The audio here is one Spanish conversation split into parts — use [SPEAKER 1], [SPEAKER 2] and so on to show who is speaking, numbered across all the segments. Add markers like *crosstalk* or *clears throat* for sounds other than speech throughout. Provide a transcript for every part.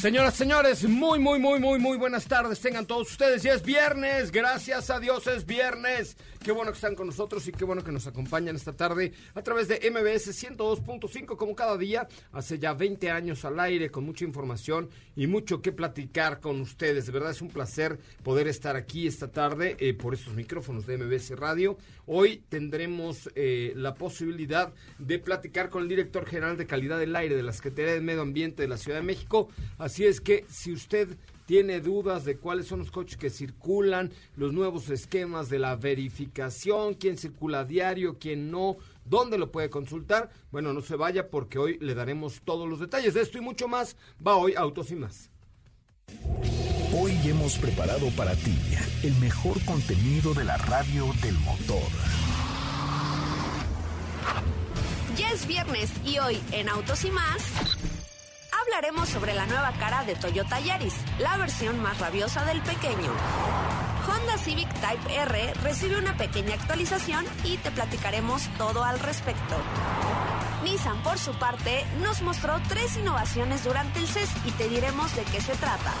[SPEAKER 1] Señoras, señores, muy, muy, muy, muy, muy buenas tardes. Tengan todos ustedes. Ya es viernes. Gracias a Dios es viernes. Qué bueno que están con nosotros y qué bueno que nos acompañan esta tarde a través de MBS 102.5 como cada día. Hace ya 20 años al aire con mucha información y mucho que platicar con ustedes. De verdad es un placer poder estar aquí esta tarde eh, por estos micrófonos de MBS Radio. Hoy tendremos eh, la posibilidad de platicar con el director general de calidad del aire de la Secretaría de Medio Ambiente de la Ciudad de México. Así es que si usted tiene dudas de cuáles son los coches que circulan, los nuevos esquemas de la verificación, quién circula a diario, quién no, dónde lo puede consultar, bueno, no se vaya porque hoy le daremos todos los detalles de esto y mucho más. Va hoy Autos y más.
[SPEAKER 2] Hoy hemos preparado para ti el mejor contenido de la radio del motor.
[SPEAKER 3] Ya es viernes y hoy en Autos y más hablaremos sobre la nueva cara de Toyota Yaris, la versión más rabiosa del pequeño. Honda Civic Type R recibe una pequeña actualización y te platicaremos todo al respecto. Nissan, por su parte, nos mostró tres innovaciones durante el CES y te diremos de qué se trata.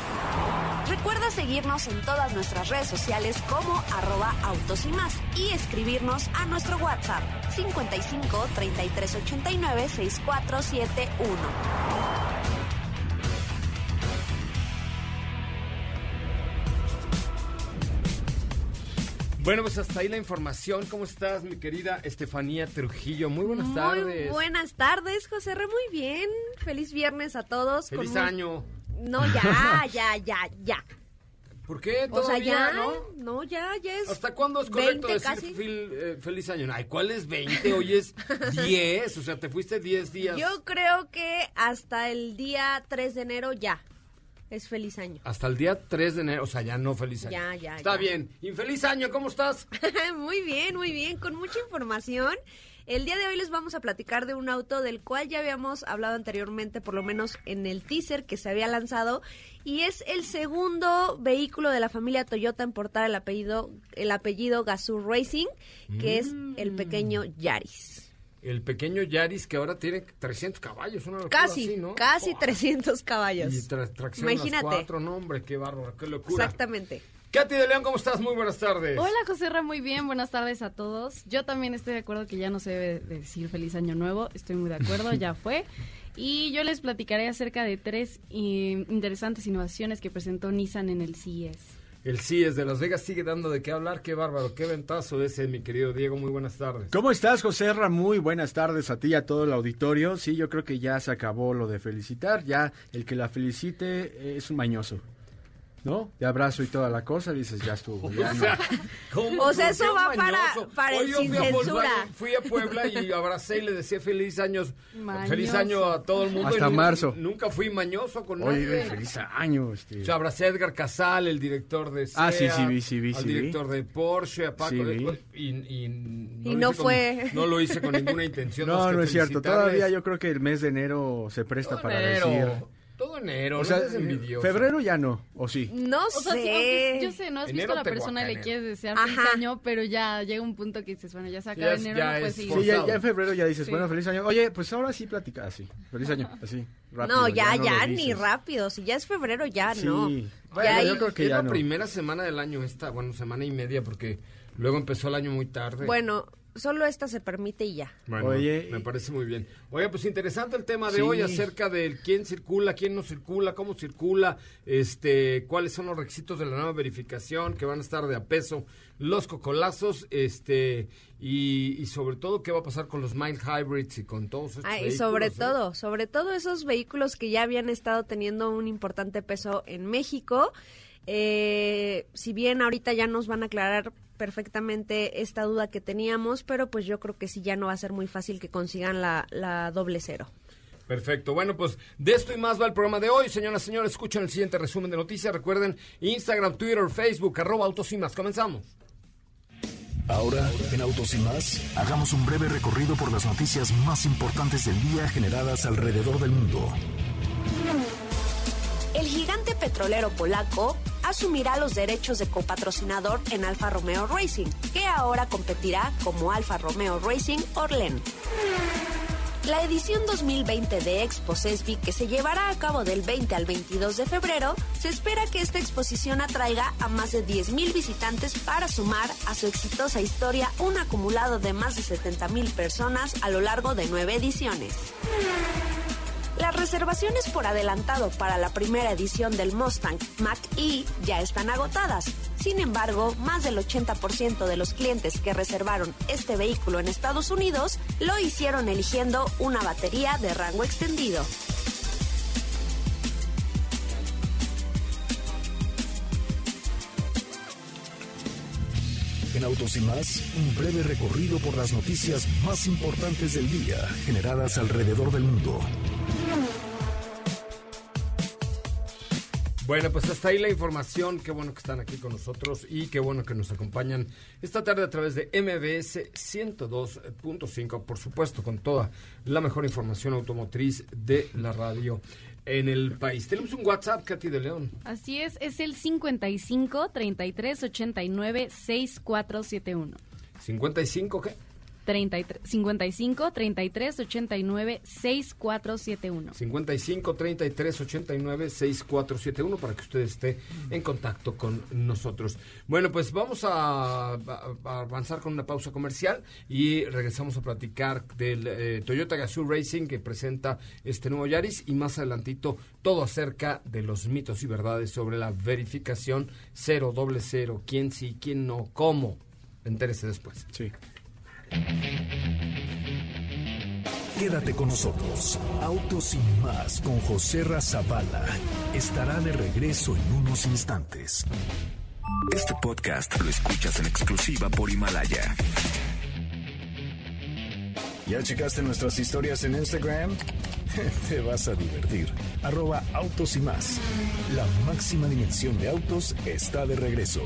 [SPEAKER 3] Recuerda seguirnos en todas nuestras redes sociales como arroba autos y más y escribirnos a nuestro WhatsApp 55 33 89 6471.
[SPEAKER 1] Bueno, pues hasta ahí la información. ¿Cómo estás, mi querida Estefanía Trujillo? Muy buenas tardes.
[SPEAKER 4] Muy buenas tardes, José R. Muy bien. Feliz viernes a todos.
[SPEAKER 1] Feliz año.
[SPEAKER 4] No, ya, *laughs* ya, ya, ya.
[SPEAKER 1] ¿Por qué?
[SPEAKER 4] O sea, ya,
[SPEAKER 1] ¿no?
[SPEAKER 4] No, ya, ya es.
[SPEAKER 1] ¿Hasta cuándo es correcto decir eh, feliz año? Ay, ¿cuál es 20? Hoy es *laughs* 10. o sea, te fuiste 10 días.
[SPEAKER 4] Yo creo que hasta el día 3 de enero ya. Es feliz año.
[SPEAKER 1] Hasta el día 3 de enero, o sea, ya no feliz año.
[SPEAKER 4] Ya, ya.
[SPEAKER 1] Está bien. Infeliz año, ¿cómo estás? *laughs*
[SPEAKER 4] muy bien, muy bien, con mucha información. El día de hoy les vamos a platicar de un auto del cual ya habíamos hablado anteriormente, por lo menos en el teaser que se había lanzado, y es el segundo vehículo de la familia Toyota en portar el apellido, el apellido Gazoo Racing, que es el pequeño Yaris
[SPEAKER 1] el pequeño Yaris que ahora tiene 300 caballos, una
[SPEAKER 4] casi,
[SPEAKER 1] ¿no?
[SPEAKER 4] casi 300 caballos.
[SPEAKER 1] Y tracción Imagínate. cuatro, no hombre, qué bárbaro, qué locura.
[SPEAKER 4] Exactamente.
[SPEAKER 1] Katy de León, ¿cómo estás? Muy buenas tardes.
[SPEAKER 5] Hola, José Ra, muy bien, buenas tardes a todos. Yo también estoy de acuerdo que ya no se debe decir feliz año nuevo, estoy muy de acuerdo, *laughs* ya fue. Y yo les platicaré acerca de tres eh, interesantes innovaciones que presentó Nissan en el CES.
[SPEAKER 1] El CIES de Las Vegas sigue dando de qué hablar. Qué bárbaro, qué ventazo ese, mi querido Diego. Muy buenas tardes.
[SPEAKER 6] ¿Cómo estás, José Ra? Muy buenas tardes a ti y a todo el auditorio. Sí, yo creo que ya se acabó lo de felicitar. Ya el que la felicite es un mañoso. ¿No? De abrazo y toda la cosa, dices, ya estuvo. Ya
[SPEAKER 4] o sea, eso va para, para el sin censura.
[SPEAKER 1] fui a Puebla y abracé y le decía feliz años, feliz año a todo el mundo.
[SPEAKER 6] Hasta marzo.
[SPEAKER 1] Nunca fui mañono con
[SPEAKER 6] Oye, nadie. feliz año. Este.
[SPEAKER 1] O sea, abracé a Edgar Casal, el director de
[SPEAKER 6] SEA, Ah, sí, sí, vi, sí, vi.
[SPEAKER 1] Al director de Porsche, a Paco. y,
[SPEAKER 4] y, no, fue.
[SPEAKER 1] no lo hice con ninguna intención.
[SPEAKER 6] No, no es cierto. Todavía yo creo que el mes de enero se presta para decir
[SPEAKER 1] enero, o sea, no
[SPEAKER 6] Febrero ya no, ¿o sí?
[SPEAKER 4] No sé.
[SPEAKER 5] yo sé, no has visto a la persona y le quieres desear feliz año, pero ya llega un punto que dices, bueno, ya se acaba enero, ya pues sí.
[SPEAKER 6] Sí, ya, en febrero ya dices, bueno, feliz año. Oye, pues ahora sí platica así, feliz año, así, rápido.
[SPEAKER 4] No, ya, ya, ni rápido. Si ya es febrero, ya no.
[SPEAKER 1] Bueno, yo creo que es ya la primera semana del año esta, bueno, semana y media, porque luego empezó el año muy tarde.
[SPEAKER 4] Bueno, solo esta se permite y ya.
[SPEAKER 1] Bueno,
[SPEAKER 6] Oye,
[SPEAKER 1] me parece muy bien. Oye, pues interesante el tema de
[SPEAKER 6] Sí.
[SPEAKER 1] hoy acerca de quién circula, quién no circula, cómo circula, este, cuáles son los requisitos de la nueva verificación que van a estar de a peso, los cocolazos, este, y, y sobre todo qué va a pasar con los mild hybrids y con todos estos
[SPEAKER 4] Ah, y sobre
[SPEAKER 1] ¿eh?
[SPEAKER 4] todo, sobre todo esos vehículos que ya habían estado teniendo un importante peso en México. Eh, si bien ahorita ya nos van a aclarar perfectamente esta duda que teníamos, pero pues yo creo que sí ya no va a ser muy fácil que consigan la, la doble cero.
[SPEAKER 1] Perfecto. Bueno, pues de esto y más va el programa de hoy. Señoras y señores, escuchen el siguiente resumen de noticias. Recuerden Instagram, Twitter, Facebook, arroba autos y más. Comenzamos.
[SPEAKER 2] Ahora, en Autos y más, hagamos un breve recorrido por las noticias más importantes del día generadas alrededor del mundo.
[SPEAKER 3] El gigante petrolero polaco asumirá los derechos de copatrocinador en Alfa Romeo Racing, que ahora competirá como Alfa Romeo Racing Orlen. La edición 2020 de Expo CESBI, que se llevará a cabo del 20 al 22 de febrero, se espera que esta exposición atraiga a más de 10.000 visitantes para sumar a su exitosa historia un acumulado de más de 70.000 personas a lo largo de nueve ediciones. Las reservaciones por adelantado para la primera edición del Mustang Mach-E ya están agotadas. Sin embargo, más del 80% de los clientes que reservaron este vehículo en Estados Unidos lo hicieron eligiendo una batería de rango extendido.
[SPEAKER 2] En Autos y más, un breve recorrido por las noticias más importantes del día generadas alrededor del mundo.
[SPEAKER 1] Bueno, pues hasta ahí la información. Qué bueno que están aquí con nosotros y qué bueno que nos acompañan esta tarde a través de MBS 102.5, por supuesto, con toda la mejor información automotriz de la radio en el país. Tenemos un WhatsApp, Katy de León.
[SPEAKER 5] Así es, es el 55 33 89 6471.
[SPEAKER 1] 55, ¿qué?
[SPEAKER 5] 33, 55 33 89 6471.
[SPEAKER 1] 55 33 89 6471 para que usted esté en contacto con nosotros. Bueno, pues vamos a, a- a avanzar con una pausa comercial y regresamos a platicar del eh, Toyota Gazoo Racing que presenta este nuevo Yaris y más adelantito todo acerca de los mitos y verdades sobre la verificación cero doble cero, quién sí, quién no, cómo. Entérese después.
[SPEAKER 6] Sí.
[SPEAKER 2] Quédate con nosotros. Autos y más con José Razabala estará de regreso en unos instantes. Este podcast lo escuchas en exclusiva por Himalaya. ¿Ya checaste nuestras historias en Instagram? *laughs* Te vas a divertir. Arroba autos y más. La máxima dimensión de autos está de regreso.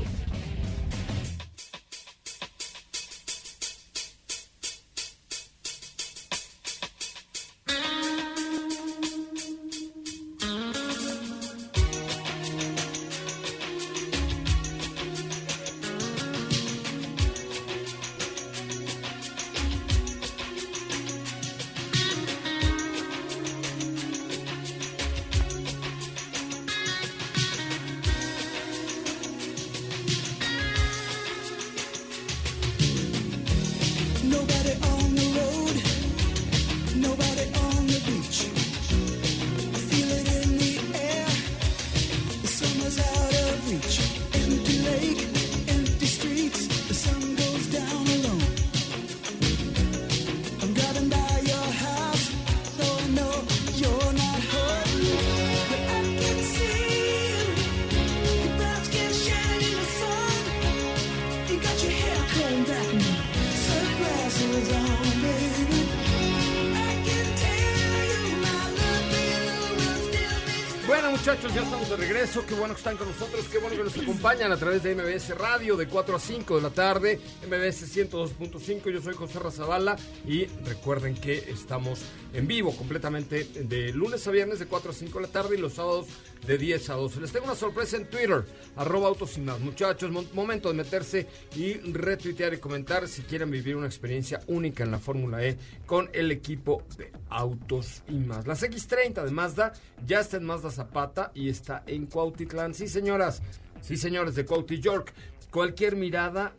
[SPEAKER 1] Muchachos, ya estamos de regreso, qué bueno que están con nosotros, qué bueno que nos acompañan a través de MBS Radio de 4 a 5 de la tarde, MBS 102.5, yo soy José Razabala y recuerden que estamos en vivo completamente de lunes a viernes de 4 a 5 de la tarde y los sábados de 10 a 12. Les tengo una sorpresa en Twitter, arroba autos y más. Muchachos, mo- momento de meterse y retuitear y comentar si quieren vivir una experiencia única en la Fórmula E con el equipo de autos y más. Las X30 de Mazda ya está en Mazda Zapata y está en Cuautitlán. Sí, señoras, sí, señores de Cuauti York. Cualquier mirada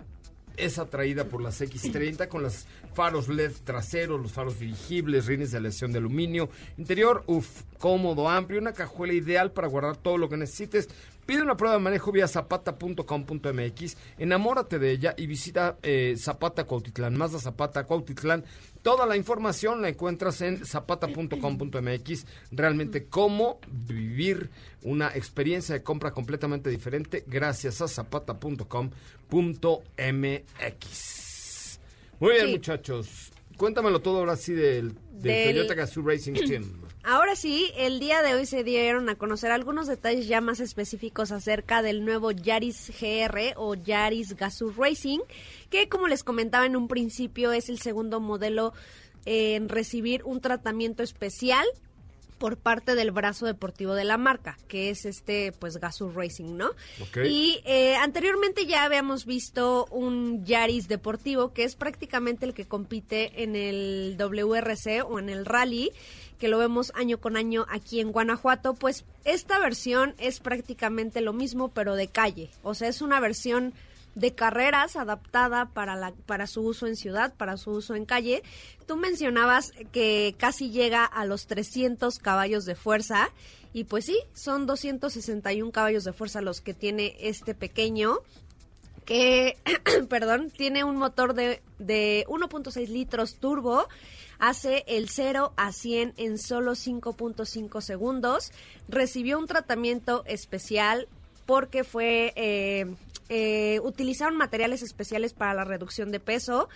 [SPEAKER 1] es atraída por las X30 con los faros LED traseros, los faros dirigibles, rines de aleación de aluminio. Interior, uff, cómodo, amplio, una cajuela ideal para guardar todo lo que necesites. Pide una prueba de manejo vía zapata.com.mx, enamórate de ella y visita eh, Zapata Cuautitlán, Mazda Zapata Cuautitlán. Toda la información la encuentras en zapata.com.mx. Realmente cómo vivir una experiencia de compra completamente diferente gracias a zapata.com.mx. Muy bien,
[SPEAKER 4] Sí.
[SPEAKER 1] muchachos. Cuéntamelo todo ahora sí del, del
[SPEAKER 4] Del-
[SPEAKER 1] Toyota Gazoo Racing Team.
[SPEAKER 4] Ahora sí, el día de hoy se dieron a conocer algunos detalles ya más específicos acerca del nuevo Yaris GR o Yaris Gazoo Racing, que como les comentaba en un principio es el segundo modelo en recibir un tratamiento especial por parte del brazo deportivo de la marca, que es este, pues, Gazoo Racing, ¿no? Y eh, anteriormente ya habíamos visto un Yaris deportivo, que es prácticamente el que compite en el WRC o en el Rally, que lo vemos año con año aquí en Guanajuato. Pues esta versión es prácticamente lo mismo, pero de calle. O sea, es una versión de carreras adaptada para la para su uso en ciudad, para su uso en calle. Tú mencionabas que casi llega a los 300 caballos de fuerza y pues sí, son 261 caballos de fuerza los que tiene este pequeño que, *clears throat* perdón, tiene un motor de, de 1.6 litros turbo, hace el 0 a 100 en solo 5.5 segundos, recibió un tratamiento especial porque fue, eh, eh, utilizaron materiales especiales para la reducción de peso,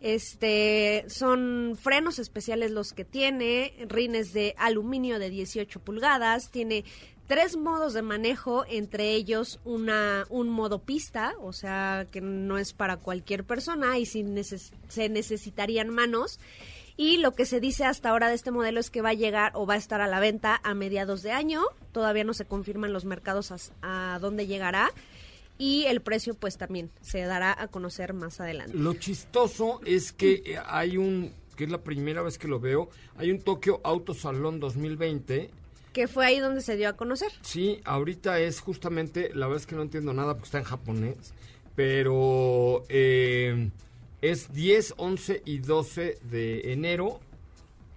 [SPEAKER 4] este, son frenos especiales los que tiene, rines de aluminio de 18 pulgadas, tiene tres modos de manejo, entre ellos una un modo pista, o sea que no es para cualquier persona y si se necesitarían manos. Y lo que se dice hasta ahora de este modelo es que va a llegar o va a estar a la venta a mediados de año. Todavía no se confirman los mercados a, dónde llegará. Y el precio pues también se dará a conocer más adelante.
[SPEAKER 1] Lo chistoso es que eh, hay un, que es la primera vez que lo veo, hay un Tokio Auto Salón 2020.
[SPEAKER 4] Que fue ahí donde se dio a conocer.
[SPEAKER 1] Sí, ahorita es justamente, la verdad es que no entiendo nada porque está en japonés, pero eh, es 10, 11 y 12 de enero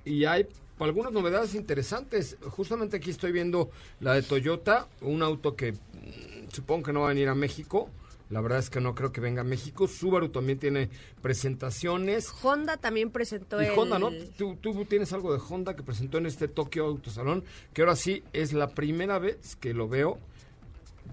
[SPEAKER 1] y hay algunas novedades interesantes. Justamente aquí estoy viendo la de Toyota, un auto que supongo que no va a venir a México. La verdad es que no creo que venga a México. Subaru también tiene presentaciones.
[SPEAKER 4] Honda también presentó
[SPEAKER 1] Y
[SPEAKER 4] el...
[SPEAKER 1] Honda, ¿no? Tú, tú tienes algo de Honda que presentó en este Tokio Autosalón, que ahora sí es la primera vez que lo veo,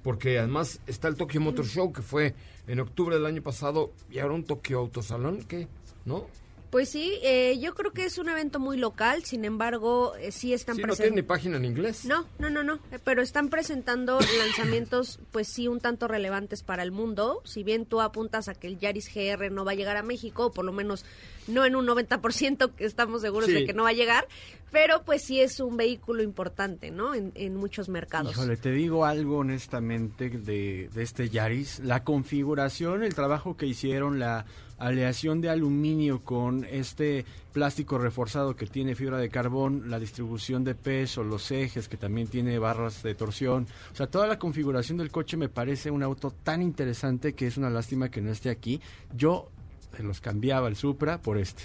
[SPEAKER 1] porque además está el Tokyo Motor Show, que fue en octubre del año pasado, y ahora un Tokio Autosalón, ¿qué? ¿No?
[SPEAKER 4] Pues sí, eh, yo creo que es un evento muy local, sin embargo, eh, sí están
[SPEAKER 1] Sí, no
[SPEAKER 4] presentando...
[SPEAKER 1] tiene ni página en inglés.
[SPEAKER 4] No, no, no, no, eh, pero están presentando *coughs* lanzamientos, pues sí, un tanto relevantes para el mundo. Si bien tú apuntas a que el Yaris GR no va a llegar a México, o por lo menos no en un 90% que estamos seguros
[SPEAKER 1] Sí.
[SPEAKER 4] de que no va a llegar, pero pues sí es un vehículo importante, ¿no? En, en muchos mercados.
[SPEAKER 6] Híjole, te digo algo honestamente de, de este Yaris. La configuración, el trabajo que hicieron, la aleación de aluminio con este plástico reforzado que tiene fibra de carbón, la distribución de peso, los ejes que también tiene barras de torsión. O sea, toda la configuración del coche me parece un auto tan interesante que es una lástima que no esté aquí. Yo se los cambiaba el Supra por este.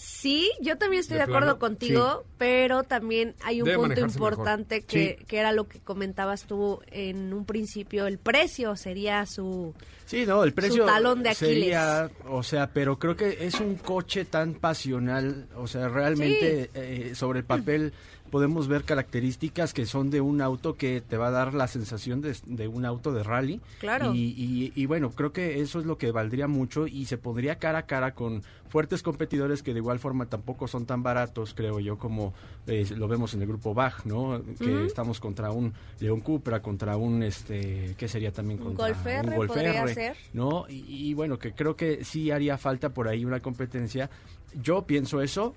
[SPEAKER 4] Sí, yo también estoy
[SPEAKER 1] ¿De
[SPEAKER 4] de, acuerdo
[SPEAKER 1] plano?
[SPEAKER 4] contigo, pero también hay un
[SPEAKER 1] Debe
[SPEAKER 4] punto importante que,
[SPEAKER 6] Sí.
[SPEAKER 4] que era lo que comentabas tú en un principio, el precio sería su...
[SPEAKER 6] Sí, no, el precio
[SPEAKER 4] talón de Aquiles.
[SPEAKER 6] sería, o sea, pero creo que es un coche tan pasional, o sea, realmente eh, sobre el papel podemos ver características que son de un auto que te va a dar la sensación de, de un auto de rally.
[SPEAKER 4] Claro.
[SPEAKER 6] Y, y- y bueno, creo que eso es lo que valdría mucho y se pondría cara a cara con fuertes competidores que de igual forma tampoco son tan baratos, creo yo, como eh, lo vemos en el grupo Bach, ¿no? Que estamos contra un León Cupra, contra un, este, ¿qué sería también?
[SPEAKER 4] Un
[SPEAKER 6] Contra
[SPEAKER 4] Golf R podría ser.
[SPEAKER 6] ¿no? Y, y bueno, que creo que sí haría falta por ahí una competencia. Yo pienso eso,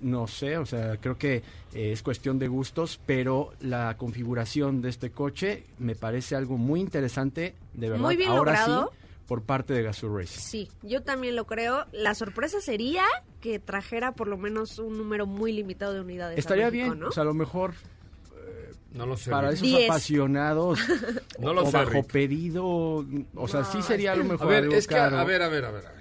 [SPEAKER 6] no sé, o sea, creo que eh, es cuestión de gustos, pero la configuración de este coche me parece algo muy interesante, de verdad.
[SPEAKER 4] Muy bien
[SPEAKER 6] Ahora
[SPEAKER 4] logrado.
[SPEAKER 6] sí, por parte de Gazoo Racing.
[SPEAKER 4] Sí, yo también lo creo. La sorpresa sería que trajera por lo menos un número muy limitado de unidades. a
[SPEAKER 6] Estaría
[SPEAKER 4] México,
[SPEAKER 6] bien,
[SPEAKER 4] ¿no?
[SPEAKER 6] o sea, a lo mejor
[SPEAKER 1] No lo sé.
[SPEAKER 6] Para
[SPEAKER 1] Rick.
[SPEAKER 6] esos
[SPEAKER 4] Diez.
[SPEAKER 6] apasionados *laughs*
[SPEAKER 1] No lo
[SPEAKER 6] o
[SPEAKER 1] sé,
[SPEAKER 6] bajo
[SPEAKER 1] Rick.
[SPEAKER 6] pedido, o sea, sí sería a lo
[SPEAKER 1] A
[SPEAKER 6] mejor
[SPEAKER 1] ver,
[SPEAKER 6] algo
[SPEAKER 1] es que,
[SPEAKER 6] caro.
[SPEAKER 1] a ver, a ver, a ver, a ver.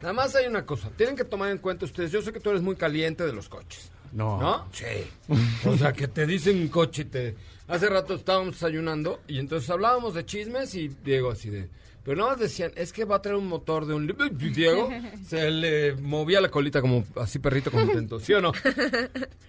[SPEAKER 1] Nada más hay una cosa. Tienen que tomar en cuenta ustedes. Yo sé que tú eres muy caliente de los coches.
[SPEAKER 6] No.
[SPEAKER 1] ¿No? Sí. O sea, que te dicen un coche y te... Hace rato estábamos desayunando y entonces hablábamos de chismes y Diego así de... Pero nada más decían, es que va a traer un motor de un... y Diego *laughs* se le movía la colita como así perrito contento. ¿Sí o no? *laughs*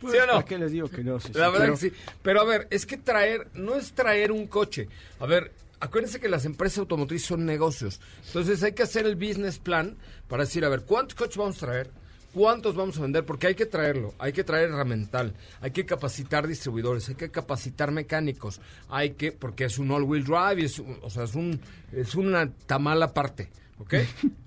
[SPEAKER 1] ¿Sí o no?
[SPEAKER 6] ¿Para qué les digo que no? Sí,
[SPEAKER 1] La
[SPEAKER 6] sí,
[SPEAKER 1] verdad
[SPEAKER 6] pero-
[SPEAKER 1] que sí. Pero a ver, es que traer, no es traer un coche. A ver, acuérdense que las empresas automotrices son negocios. Entonces hay que hacer el business plan para decir, a ver, ¿cuántos coches vamos a traer? ¿Cuántos vamos a vender? Porque hay que traerlo, hay que traer herramental, hay que capacitar distribuidores, hay que capacitar mecánicos, hay que, porque es un all-wheel drive, es, o sea, es, un, es una tamal aparte, ¿ok?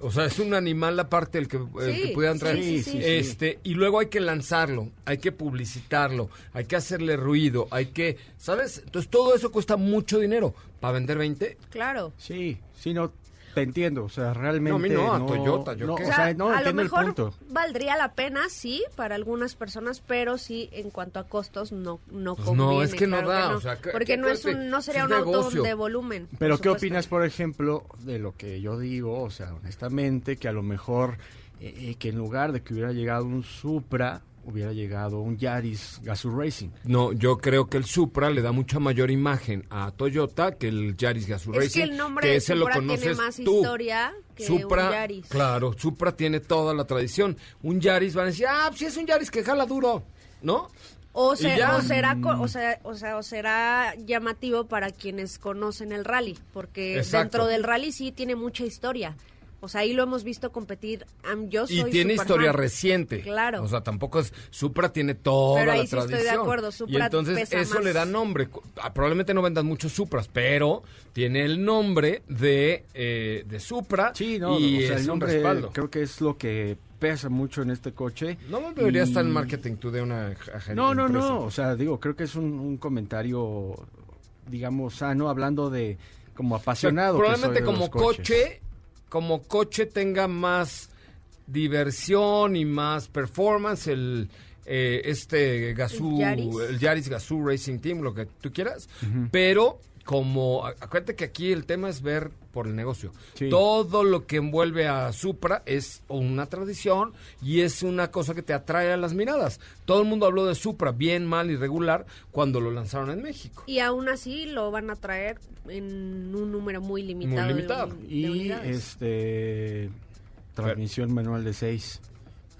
[SPEAKER 1] O sea, es un animal aparte el que, el
[SPEAKER 4] Sí,
[SPEAKER 1] que pudieran traer.
[SPEAKER 4] sí, sí, sí.
[SPEAKER 1] Este, y luego hay que lanzarlo, hay que publicitarlo, hay que hacerle ruido, hay que, ¿sabes? Entonces todo eso cuesta mucho dinero. ¿Para vender 20?
[SPEAKER 4] Claro.
[SPEAKER 6] Sí, sí, no, te entiendo, o sea, realmente
[SPEAKER 1] No, a mí no, a Toyota, ¿yo
[SPEAKER 6] no,
[SPEAKER 1] qué?
[SPEAKER 6] o sea, no,
[SPEAKER 4] a lo
[SPEAKER 6] entiendo el
[SPEAKER 4] mejor
[SPEAKER 6] punto.
[SPEAKER 4] valdría la pena, sí, para algunas personas, pero sí, en cuanto a costos, no, no
[SPEAKER 1] Pues
[SPEAKER 4] conviene.
[SPEAKER 1] no, es que no da,
[SPEAKER 4] no.
[SPEAKER 1] o sea, que-
[SPEAKER 4] porque
[SPEAKER 1] que
[SPEAKER 4] no, es un, no sería
[SPEAKER 1] es
[SPEAKER 4] un auto
[SPEAKER 1] negocio.
[SPEAKER 4] de volumen.
[SPEAKER 6] Pero ¿qué
[SPEAKER 4] supuesto.
[SPEAKER 6] opinas, por ejemplo, de lo que yo digo? O sea, honestamente, que a lo mejor eh, eh, que en lugar de que hubiera llegado un Supra, hubiera llegado un Yaris Gazoo Racing.
[SPEAKER 1] No, yo creo que el Supra le da mucha mayor imagen a Toyota que el Yaris Gazoo
[SPEAKER 4] Es
[SPEAKER 1] Racing.
[SPEAKER 4] que el nombre de
[SPEAKER 1] ese lo
[SPEAKER 4] Supra tiene
[SPEAKER 1] conoces
[SPEAKER 4] más
[SPEAKER 1] tú.
[SPEAKER 4] historia que
[SPEAKER 1] Supra,
[SPEAKER 4] un Yaris.
[SPEAKER 1] claro, Supra tiene toda la tradición. Un Yaris van a decir, ah, sí es un Yaris que jala duro, ¿no?
[SPEAKER 4] O, será co- o, sea, o, sea, o será llamativo para quienes conocen el rally, porque
[SPEAKER 1] Exacto.
[SPEAKER 4] dentro del rally sí tiene mucha historia. O sea, ahí lo hemos visto competir. Am- yo soy
[SPEAKER 1] Y tiene historia reciente.
[SPEAKER 4] Claro.
[SPEAKER 1] O sea, tampoco es. Supra tiene toda
[SPEAKER 4] Pero ahí
[SPEAKER 1] la
[SPEAKER 4] sí estoy de
[SPEAKER 1] tradición.
[SPEAKER 4] acuerdo,
[SPEAKER 1] y
[SPEAKER 4] Supra
[SPEAKER 1] entonces
[SPEAKER 4] pesa
[SPEAKER 1] eso
[SPEAKER 4] más.
[SPEAKER 1] le da nombre. Ah, Probablemente no vendan muchos Supras, pero tiene el nombre de, eh, de Supra.
[SPEAKER 6] Sí, no,
[SPEAKER 1] y
[SPEAKER 6] o sea,
[SPEAKER 1] es
[SPEAKER 6] el
[SPEAKER 1] un
[SPEAKER 6] nombre
[SPEAKER 1] respaldo.
[SPEAKER 6] creo que es lo que pesa mucho en este coche.
[SPEAKER 1] No debería
[SPEAKER 6] Y-
[SPEAKER 1] estar en marketing tú de una ag- agencia.
[SPEAKER 6] No, no,
[SPEAKER 1] empresa.
[SPEAKER 6] no, o sea, digo, creo que es un, un comentario, digamos, sano, hablando de como
[SPEAKER 1] O sea,
[SPEAKER 6] apasionado. que
[SPEAKER 1] probablemente
[SPEAKER 6] soy de
[SPEAKER 1] como coche, como coche tenga más diversión y más performance el eh, este Gazoo,
[SPEAKER 4] El Yaris.
[SPEAKER 1] el Yaris Gazoo Racing Team, lo que tú quieras, pero como acuérdate que aquí el tema es ver por el negocio.
[SPEAKER 6] Sí.
[SPEAKER 1] Todo lo que envuelve a Supra es una tradición y es una cosa que te atrae a las miradas. Todo el mundo habló de Supra bien, mal y regular cuando lo lanzaron en México.
[SPEAKER 4] Y aún así lo van a traer en un número muy limitado. de
[SPEAKER 1] limitado.
[SPEAKER 4] de
[SPEAKER 6] Y
[SPEAKER 4] unidades.
[SPEAKER 6] este transmisión manual de 6.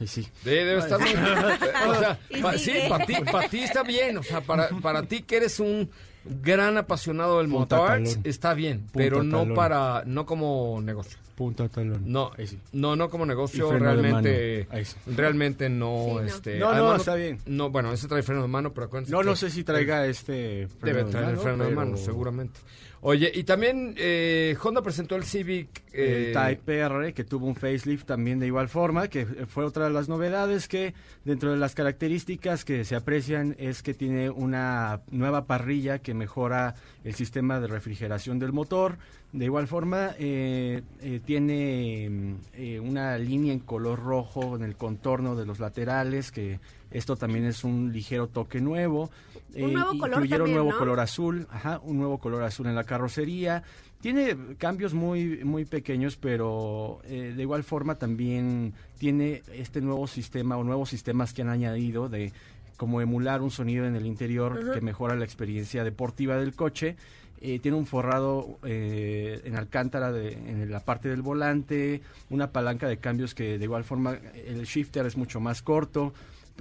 [SPEAKER 6] Sí.
[SPEAKER 1] De- debe estar muy... o sea, *laughs* pa- sí, para ti, para ti está bien. O sea, para, para ti que eres un gran apasionado del
[SPEAKER 6] Punta
[SPEAKER 1] motor,
[SPEAKER 6] talón.
[SPEAKER 1] está bien.
[SPEAKER 6] Punta
[SPEAKER 1] pero no
[SPEAKER 6] talón.
[SPEAKER 1] para, no como negocio.
[SPEAKER 6] Punta talón.
[SPEAKER 1] No,
[SPEAKER 6] Ahí sí.
[SPEAKER 1] no, no como negocio, realmente, realmente no,
[SPEAKER 4] Sí, no.
[SPEAKER 1] este,
[SPEAKER 6] No, no,
[SPEAKER 1] además
[SPEAKER 6] está bien.
[SPEAKER 1] No, bueno, ese trae freno de mano, pero acuérdense
[SPEAKER 6] No,
[SPEAKER 1] que
[SPEAKER 6] no sé si traiga este. freno
[SPEAKER 1] Debe
[SPEAKER 6] de
[SPEAKER 1] traer el freno de mano, seguramente. Oye, y también eh, Honda presentó el Civic. eh,
[SPEAKER 6] El Type R, que tuvo un facelift también de igual forma, que fue otra de las novedades que dentro de las características que se aprecian es que tiene una nueva parrilla que mejora el sistema de refrigeración del motor. De igual forma, eh, eh, tiene eh, una línea en color rojo en el contorno de los laterales, que esto también es un ligero toque nuevo. Eh,
[SPEAKER 4] Un nuevo color
[SPEAKER 6] incluyeron
[SPEAKER 4] también,
[SPEAKER 6] nuevo
[SPEAKER 4] ¿no?
[SPEAKER 6] color azul, ajá, un nuevo color azul en la carrocería. Tiene cambios muy, muy pequeños, pero eh, de igual forma también tiene este nuevo sistema o nuevos sistemas que han añadido de como emular un sonido en el interior que mejora la experiencia deportiva del coche. Eh, tiene un forrado eh, en alcántara de- en la parte del volante, una palanca de cambios que de igual forma el shifter es mucho más corto.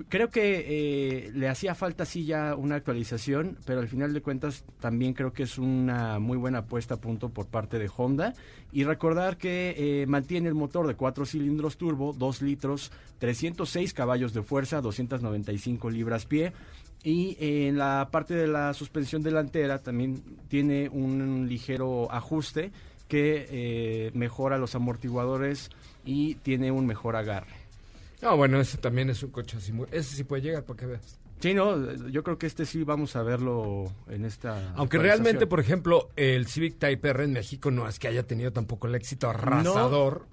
[SPEAKER 6] Creo que eh, le hacía falta sí ya una actualización, pero al final de cuentas también creo que es una muy buena apuesta a punto por parte de Honda. Y recordar que eh, mantiene el motor de 4 cilindros turbo, 2 litros, 306 caballos de fuerza, 295 libras pie. Y eh, en la parte de la suspensión delantera también tiene un ligero ajuste que eh, mejora los amortiguadores y tiene un mejor agarre.
[SPEAKER 1] No, bueno, ese también es un coche así. muy- Ese sí puede llegar, para que veas.
[SPEAKER 6] Sí, no, yo creo que este sí vamos a verlo en esta.
[SPEAKER 1] Aunque realmente, por ejemplo, el Civic Type R en México no es que haya tenido tampoco el éxito arrasador.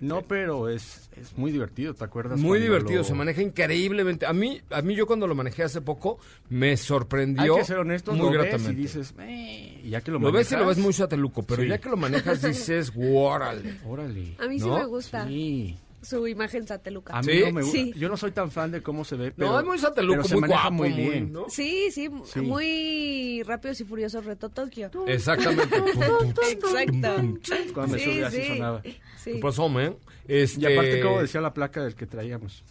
[SPEAKER 6] No, pero es, es muy divertido, ¿te acuerdas?
[SPEAKER 1] Muy divertido,
[SPEAKER 6] lo-
[SPEAKER 1] se maneja increíblemente. A mí, a mí yo cuando lo manejé hace poco me
[SPEAKER 6] Hay
[SPEAKER 1] sorprendió
[SPEAKER 6] que ser honestos,
[SPEAKER 1] muy
[SPEAKER 6] lo ves
[SPEAKER 1] gratamente.
[SPEAKER 6] y dices, eh, ya que lo,
[SPEAKER 1] lo ves y lo ves muy sateluco, pero
[SPEAKER 6] Sí.
[SPEAKER 1] ya que lo manejas dices, *laughs* órale.
[SPEAKER 6] Órale.
[SPEAKER 4] A mí sí
[SPEAKER 1] ¿No?
[SPEAKER 4] me gusta
[SPEAKER 6] Sí.
[SPEAKER 4] Su imagen sateluca.
[SPEAKER 6] A mí
[SPEAKER 1] ¿Sí?
[SPEAKER 6] no me gusta.
[SPEAKER 4] Sí.
[SPEAKER 6] Yo no soy tan fan de cómo se ve, pero,
[SPEAKER 1] no, es muy sateluco,
[SPEAKER 6] pero se
[SPEAKER 1] muy
[SPEAKER 6] maneja
[SPEAKER 1] guapo,
[SPEAKER 6] muy bien.
[SPEAKER 1] ¿no?
[SPEAKER 4] Sí, sí,
[SPEAKER 6] Sí.
[SPEAKER 4] muy rápidos y furiosos reto Tokio.
[SPEAKER 1] Exactamente. *laughs*
[SPEAKER 4] Exacto.
[SPEAKER 6] Cuando me
[SPEAKER 4] Sí,
[SPEAKER 6] subí así
[SPEAKER 4] sí.
[SPEAKER 6] sonaba.
[SPEAKER 1] ¿Qué
[SPEAKER 4] Sí.
[SPEAKER 1] pasó, man? Este...
[SPEAKER 6] Y aparte, como decía la placa del que traíamos.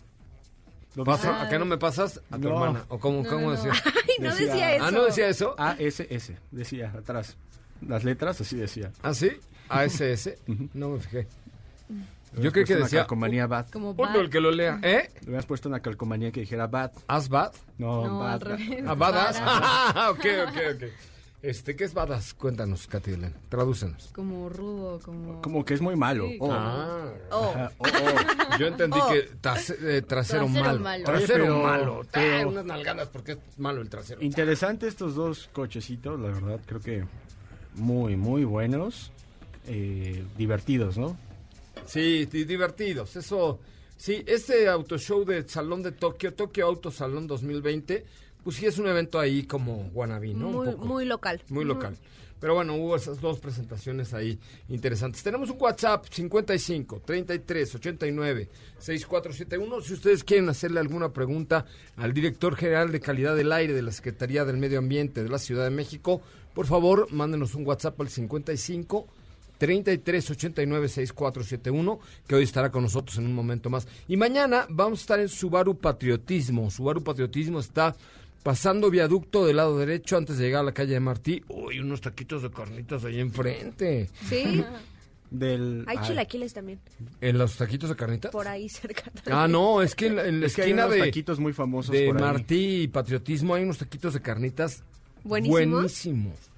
[SPEAKER 6] ¿Lo
[SPEAKER 1] Pasa-? ¿A qué no me pasas? A tu
[SPEAKER 6] No.
[SPEAKER 1] hermana. ¿O cómo,
[SPEAKER 5] No,
[SPEAKER 1] cómo
[SPEAKER 5] no, no.
[SPEAKER 1] decía? *laughs*
[SPEAKER 4] Ay, no
[SPEAKER 6] Decía-
[SPEAKER 4] decía eso.
[SPEAKER 1] Ah, ¿no decía eso?
[SPEAKER 6] ASS, decía atrás. Las letras así decía.
[SPEAKER 1] ¿Ah, sí? ASS. No me fijé. Yo creí
[SPEAKER 6] hubieras
[SPEAKER 1] que decía...
[SPEAKER 6] Calcomanía bad.
[SPEAKER 5] Como
[SPEAKER 1] Ponlo
[SPEAKER 5] bad.
[SPEAKER 1] el que lo lea. ¿Eh?
[SPEAKER 6] Le hubieras puesto una calcomanía que dijera bad.
[SPEAKER 1] ¿As bad?
[SPEAKER 6] No,
[SPEAKER 5] No,
[SPEAKER 6] bad.
[SPEAKER 5] al revés.
[SPEAKER 1] Ah, badass.
[SPEAKER 5] Badass. *laughs*
[SPEAKER 1] ok, ok, ok. Este, ¿qué es badass? Cuéntanos, Katy Elena. Tradúcenos.
[SPEAKER 5] Como rudo, como...
[SPEAKER 6] Como que es muy malo.
[SPEAKER 5] Sí,
[SPEAKER 6] Oh.
[SPEAKER 1] Ah.
[SPEAKER 4] Oh.
[SPEAKER 6] Oh, oh. *laughs*
[SPEAKER 1] Yo entendí
[SPEAKER 4] Oh.
[SPEAKER 1] que trase- eh, trasero,
[SPEAKER 5] Trasero
[SPEAKER 1] malo.
[SPEAKER 5] malo.
[SPEAKER 1] Trasero
[SPEAKER 6] Oye, pero-
[SPEAKER 1] malo.
[SPEAKER 6] pero-
[SPEAKER 1] Ah, unas nalgadas porque es malo el trasero.
[SPEAKER 6] Interesante estos dos cochecitos, la verdad, creo que muy, muy buenos. eh, divertidos, ¿no?
[SPEAKER 1] Sí, di- divertidos. Eso, sí, este auto show de Salón de Tokio, Tokio Auto Salón 2020, pues sí es un evento ahí como wannabe, ¿no? Un
[SPEAKER 4] Muy,
[SPEAKER 1] poco.
[SPEAKER 4] muy local.
[SPEAKER 1] Muy local. Pero bueno, hubo esas dos presentaciones ahí interesantes. Tenemos un WhatsApp 55 33 89 6471. Si ustedes quieren hacerle alguna pregunta al director general de calidad del aire de la Secretaría del Medio Ambiente de la Ciudad de México, por favor, mándenos un WhatsApp al 55 33 89 6471, que hoy estará con nosotros en un momento más. Y mañana vamos a estar en Subaru Patriotismo. Subaru Patriotismo está pasando viaducto del lado derecho antes de llegar a la calle de Martí. Uy, unos taquitos de carnitas ahí enfrente.
[SPEAKER 4] Sí, *laughs*
[SPEAKER 6] Del,
[SPEAKER 4] hay
[SPEAKER 6] ay,
[SPEAKER 4] chilaquiles también,
[SPEAKER 1] ¿En los taquitos de carnitas?
[SPEAKER 4] por ahí cerca. *laughs*
[SPEAKER 1] Ah, no, es que en la, en la
[SPEAKER 6] Es que hay
[SPEAKER 1] esquina de,
[SPEAKER 6] taquitos muy famosos
[SPEAKER 1] de
[SPEAKER 6] por ahí.
[SPEAKER 1] Martí y Patriotismo hay unos taquitos de carnitas
[SPEAKER 4] Buenísimos.
[SPEAKER 1] buenísimos.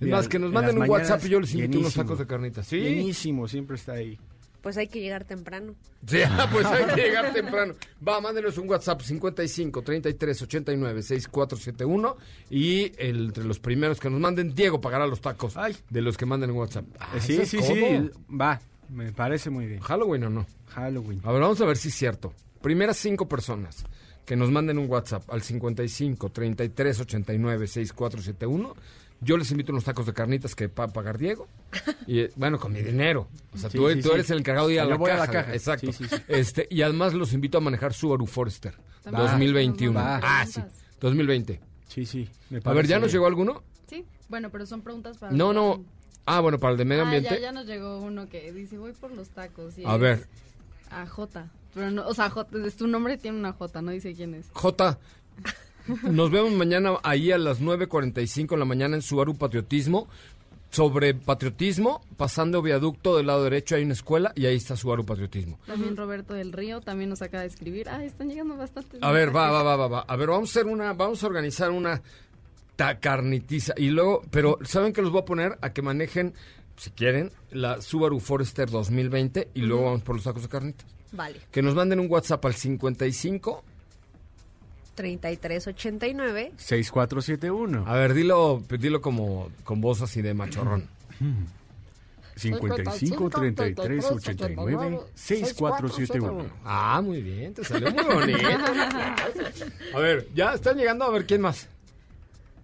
[SPEAKER 1] Es
[SPEAKER 6] Mira,
[SPEAKER 1] más, que nos
[SPEAKER 6] en
[SPEAKER 1] manden un WhatsApp y yo les invito unos tacos de carnitas. ¿Sí?
[SPEAKER 6] Llenísimo, siempre está ahí.
[SPEAKER 4] Pues hay que llegar temprano.
[SPEAKER 1] Sí, *laughs* ah, pues hay que llegar temprano. Va, mándenos un WhatsApp 55 33 89 6471 y el- entre los primeros que nos manden, Diego pagará los tacos
[SPEAKER 6] Ay.
[SPEAKER 1] de los que manden un WhatsApp. Ah,
[SPEAKER 6] Eh, sí,
[SPEAKER 1] es
[SPEAKER 6] sí,
[SPEAKER 1] todo.
[SPEAKER 6] sí. Va, me parece muy bien.
[SPEAKER 1] ¿Halloween o no?
[SPEAKER 6] Halloween.
[SPEAKER 1] A ver, vamos a ver si es cierto. Primeras cinco personas que nos manden un WhatsApp al 55 33 89 6471. Yo les invito unos tacos de carnitas que va a pagar Diego. Y eh, bueno, con mi dinero. O sea,
[SPEAKER 6] Sí,
[SPEAKER 1] tú,
[SPEAKER 6] sí,
[SPEAKER 1] tú
[SPEAKER 6] sí.
[SPEAKER 1] eres el encargado de ir a la,
[SPEAKER 6] voy a
[SPEAKER 1] caja.
[SPEAKER 6] la caja.
[SPEAKER 1] Exacto.
[SPEAKER 6] Sí, sí, sí.
[SPEAKER 1] Este, y además los invito a manejar Subaru Forester
[SPEAKER 5] También
[SPEAKER 1] 2021.
[SPEAKER 5] nos mandan
[SPEAKER 1] Ah, sí.
[SPEAKER 5] preguntas.
[SPEAKER 1] 2020.
[SPEAKER 6] Sí, sí. me
[SPEAKER 1] A ver, ¿ya nos llegó alguno?
[SPEAKER 5] Sí, bueno, pero son preguntas para...
[SPEAKER 1] No, no. Ah, bueno, para el de medio
[SPEAKER 5] Ah,
[SPEAKER 1] ambiente.
[SPEAKER 5] ya, ya nos llegó uno que dice, voy por los tacos. y
[SPEAKER 1] A
[SPEAKER 5] es
[SPEAKER 1] ver.
[SPEAKER 5] A J. Pero no, o sea, J, es tu nombre tiene una J, no dice quién es.
[SPEAKER 1] J. Nos vemos mañana ahí a las 9.45 en la mañana en Subaru Patriotismo. Sobre patriotismo, pasando viaducto del lado derecho hay una escuela y ahí está Subaru Patriotismo.
[SPEAKER 5] También Roberto del Río también nos acaba de escribir. Ah, están llegando bastantes.
[SPEAKER 1] A ver, va, va, va, va, va. A ver, vamos a hacer una, vamos a organizar una carnitiza. Y luego, pero ¿saben que los voy a poner? A que manejen, si quieren, la Subaru Forester 2020 y luego vamos por los tacos de carnitas.
[SPEAKER 4] Vale.
[SPEAKER 1] Que nos manden un WhatsApp al 55.
[SPEAKER 4] 3389.
[SPEAKER 6] 6471.
[SPEAKER 1] A ver, dilo, dilo como con voz así de machorrón.
[SPEAKER 6] 55 33 89 6471.
[SPEAKER 1] Ah, muy bien, te salió muy bonito. a ver, ya están llegando, a ver quién más.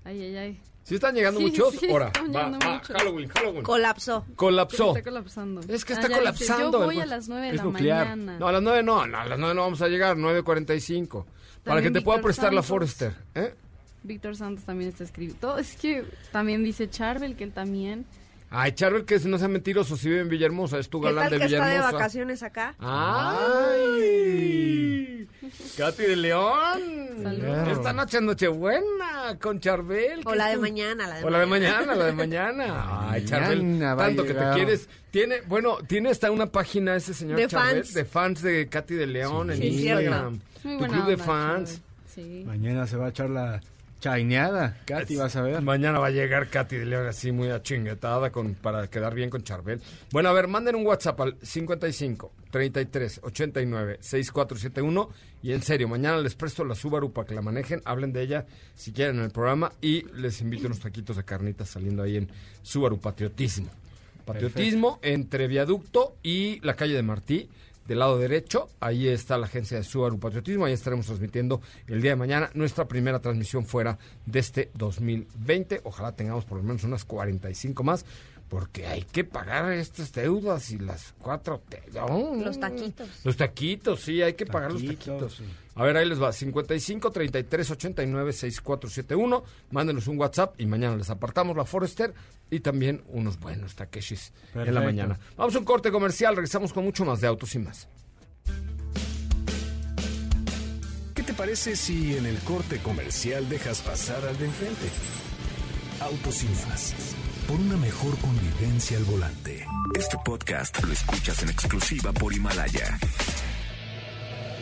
[SPEAKER 5] Ay, ay, ay.
[SPEAKER 1] ¿Sí están llegando
[SPEAKER 5] Sí,
[SPEAKER 1] muchos?
[SPEAKER 5] sí,
[SPEAKER 1] Ahora,
[SPEAKER 5] están
[SPEAKER 1] va,
[SPEAKER 5] llegando
[SPEAKER 1] va,
[SPEAKER 5] muchos.
[SPEAKER 1] Halloween, Halloween.
[SPEAKER 4] Colapsó.
[SPEAKER 1] Colapsó.
[SPEAKER 5] Está colapsando.
[SPEAKER 1] Es que
[SPEAKER 5] Ah,
[SPEAKER 1] está
[SPEAKER 5] dice,
[SPEAKER 1] colapsando
[SPEAKER 5] Yo
[SPEAKER 1] el
[SPEAKER 5] voy a las 9 de
[SPEAKER 6] Es
[SPEAKER 5] la
[SPEAKER 6] nuclear.
[SPEAKER 5] mañana.
[SPEAKER 1] No, a las nueve no, no, a las nueve no vamos a llegar, 9.45. Para que te pueda prestar la. Forester. ¿eh?
[SPEAKER 5] Víctor Santos también está escribiendo. Es que también dice Charbel que él también.
[SPEAKER 1] Ay, Charbel, que no sea mentiroso, si vive en Villahermosa, es tu
[SPEAKER 4] ¿Qué
[SPEAKER 1] galán
[SPEAKER 4] tal
[SPEAKER 1] de
[SPEAKER 4] que está de
[SPEAKER 1] Villahermosa.
[SPEAKER 4] vacaciones acá?
[SPEAKER 1] ¡Ay! ¡Katy de León!
[SPEAKER 5] Saludos.
[SPEAKER 1] Esta noche es Nochebuena con Charbel.
[SPEAKER 4] O la de mañana, la de
[SPEAKER 1] O la de
[SPEAKER 4] mañana.
[SPEAKER 1] la de mañana. *laughs* Ay, Charbel, tanto que te quieres. Tiene, bueno, tiene hasta una página ese señor
[SPEAKER 4] De
[SPEAKER 1] Charbel,
[SPEAKER 4] fans.
[SPEAKER 1] de fans de Katy de León en
[SPEAKER 4] Sí,
[SPEAKER 1] Instagram.
[SPEAKER 5] Muy
[SPEAKER 1] Tu
[SPEAKER 5] buena
[SPEAKER 1] club de fans.
[SPEAKER 5] Sí.
[SPEAKER 6] Mañana se va a echar la chaineada. Katy, vas a ver.
[SPEAKER 1] Mañana va a llegar Katy de León así muy achinguetada con, para quedar bien con Charbel. Bueno, a ver, manden un WhatsApp al 55 33 89 6471 y en serio, mañana les presto la Subaru para que la manejen, hablen de ella si quieren en el programa y les invito unos taquitos de carnitas saliendo ahí en Subaru Patriotismo. Patriotismo entre Viaducto y la calle de Martí. Del lado derecho, ahí está la agencia de Subaru Patriotismo, ahí estaremos transmitiendo el día de mañana nuestra primera transmisión fuera de este 2020. Ojalá tengamos por lo menos unas 45 más, porque hay que pagar estas deudas y las cuatro... te- ¡Oh!
[SPEAKER 4] Los taquitos.
[SPEAKER 1] Los taquitos, sí, hay que pagar los
[SPEAKER 6] Taquitos,
[SPEAKER 1] taquitos.
[SPEAKER 6] sí.
[SPEAKER 1] A ver, ahí les va, 55 33 89 6471. Mándenos un WhatsApp y mañana les apartamos la Forester y también unos buenos Takeshis en la mañana. Vamos a un corte comercial, regresamos con mucho más de autos y más.
[SPEAKER 2] ¿Qué te parece si en el corte comercial dejas pasar al de enfrente? Autos y más. Por una mejor convivencia al volante. Este podcast lo escuchas en exclusiva por Himalaya.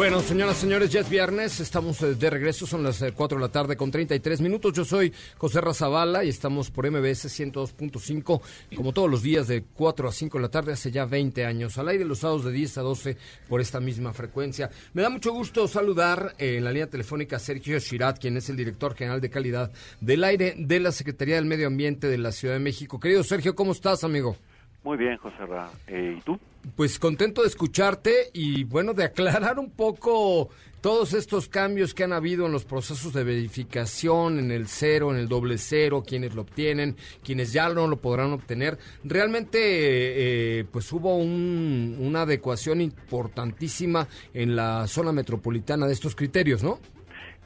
[SPEAKER 1] Bueno, señoras señores, ya es viernes, estamos eh, de regreso, son las eh, 4 de la tarde con 33 minutos. Yo soy José Razabala y estamos por MBS 102.5, como todos los días de 4 a 5 de la tarde, hace ya 20 años. Al aire los sábados de 10 a 12 por esta misma frecuencia. Me da mucho gusto saludar eh, en la línea telefónica a Sergio Shirat, quien es el director general de calidad del aire de la Secretaría del Medio Ambiente de la Ciudad de México. Querido Sergio, ¿cómo estás, amigo?
[SPEAKER 7] Muy bien, José Ra. Eh, ¿Y tú?
[SPEAKER 1] Pues contento de escucharte y bueno, de aclarar un poco todos estos cambios que han habido en los procesos de verificación, en el cero, en el doble cero, quienes lo obtienen, quienes ya no lo podrán obtener. Realmente, eh, pues hubo un- una adecuación importantísima en la zona metropolitana de estos criterios, ¿no?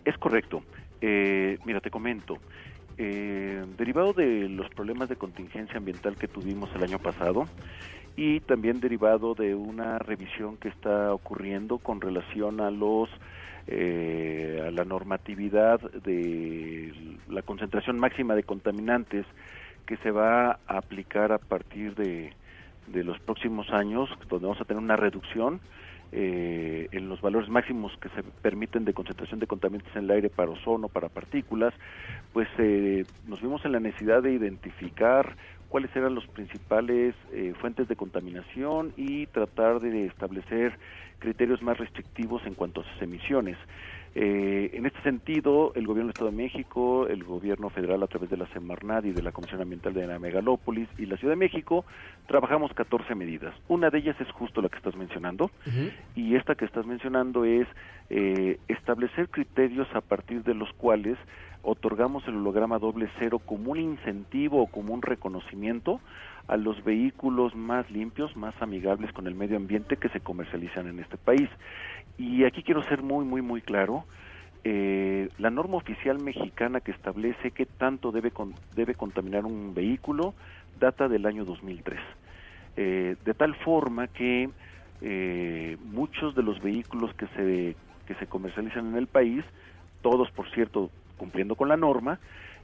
[SPEAKER 7] Es correcto. Eh, mira, te comento. Eh, derivado de los problemas de contingencia ambiental que tuvimos el año pasado y también derivado de una revisión que está ocurriendo con relación a los eh, a la normatividad de la concentración máxima de contaminantes que se va a aplicar a partir de, de los próximos años, donde vamos a tener una reducción eh, en los valores máximos que se permiten de concentración de contaminantes en el aire para ozono, para partículas, pues eh, nos vimos en la necesidad de identificar cuáles eran los principales eh, fuentes de contaminación y tratar de establecer criterios más restrictivos en cuanto a sus emisiones. Eh, en este sentido, el Gobierno del Estado de México, el Gobierno Federal a través de la Semarnat y de la Comisión Ambiental de la Megalópolis y la Ciudad de México, trabajamos 14 medidas. Una de ellas es justo la que estás mencionando, y esta que estás mencionando es eh, establecer criterios a partir de los cuales otorgamos el holograma doble cero como un incentivo o como un reconocimiento a los vehículos más limpios, más amigables con el medio ambiente que se comercializan en este país. Y aquí quiero ser muy, muy, muy claro. Eh, la norma oficial mexicana que establece qué tanto debe, con- debe contaminar un vehículo data del año 2003. Eh, de tal forma que eh, muchos de los vehículos que se, que se comercializan en el país, todos por cierto cumpliendo con la norma,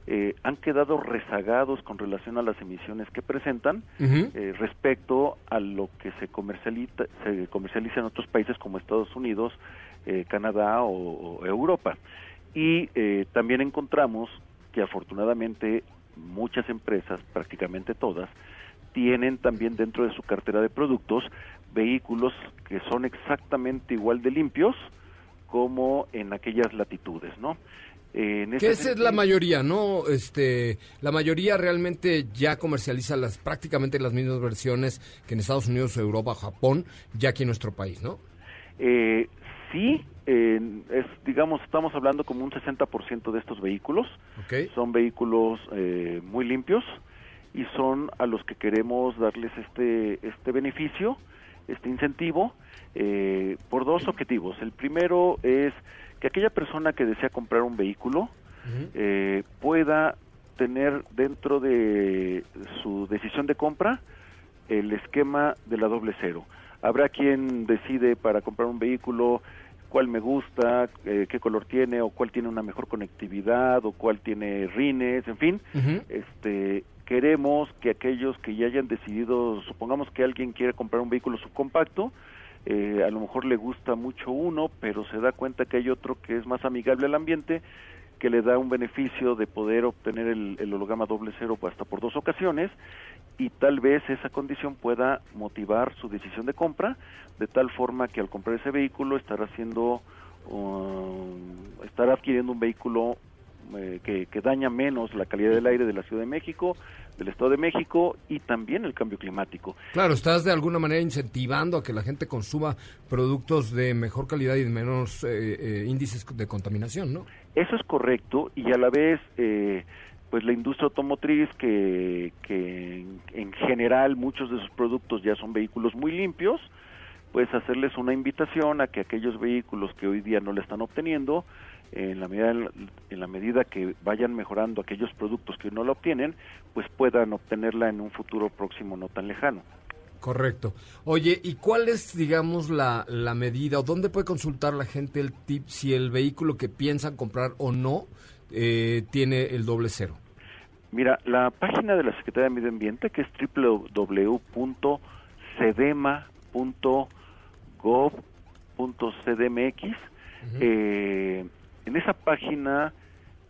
[SPEAKER 7] eh, han quedado rezagados con relación a las emisiones que presentan eh, respecto a lo que se comercializa, se comercializa en otros países como Estados Unidos, eh, Canadá o, o Europa. Y también encontramos que afortunadamente muchas empresas, prácticamente todas, tienen también dentro de su cartera de productos vehículos que son exactamente igual de limpios como en aquellas latitudes, ¿no? Eh, en
[SPEAKER 1] Que esa es la mayoría, ¿no? Este, la mayoría realmente ya comercializa las prácticamente las mismas versiones que en Estados Unidos, Europa, Japón, ya aquí en nuestro país, ¿no?
[SPEAKER 7] Eh, sí, eh, es, digamos, estamos hablando como un 60% de estos vehículos.
[SPEAKER 1] ¿Ok?
[SPEAKER 7] Son vehículos eh, muy limpios y son a los que queremos darles este, este beneficio, este incentivo, eh, por dos objetivos. El primero es que aquella persona que desea comprar un vehículo eh, pueda tener dentro de su decisión de compra el esquema de la doble cero. Habrá quien decide para comprar un vehículo cuál me gusta, eh, qué color tiene, o cuál tiene una mejor conectividad, o cuál tiene rines, en fin. Este, queremos que aquellos que ya hayan decidido, supongamos que alguien quiere comprar un vehículo subcompacto, eh, a lo mejor le gusta mucho uno, pero se da cuenta que hay otro que es más amigable al ambiente, que le da un beneficio de poder obtener el, el holograma doble cero hasta por dos ocasiones y tal vez esa condición pueda motivar su decisión de compra de tal forma que al comprar ese vehículo estará haciendo um, estará adquiriendo un vehículo eh, que, que daña menos la calidad del aire de la Ciudad de México, del Estado de México y también el cambio climático.
[SPEAKER 1] Claro, estás de alguna manera incentivando a que la gente consuma productos de mejor calidad y de menos eh, eh, índices de contaminación, ¿no?
[SPEAKER 7] Eso es correcto y a la vez, eh, pues la industria automotriz que, que en, en general muchos de sus productos ya son vehículos muy limpios, pues hacerles una invitación a que aquellos vehículos que hoy día no le están obteniendo, en la medida en la medida que vayan mejorando aquellos productos que no la obtienen, pues puedan obtenerla en un futuro próximo no tan lejano.
[SPEAKER 1] Correcto. Oye, ¿y cuál es, digamos, la, la medida o dónde puede consultar la gente el tip si el vehículo que piensan comprar o no eh, tiene el doble cero?
[SPEAKER 7] Mira, la página de la Secretaría de Medio Ambiente, que es www.cedema.gov.cdmx, eh, en esa página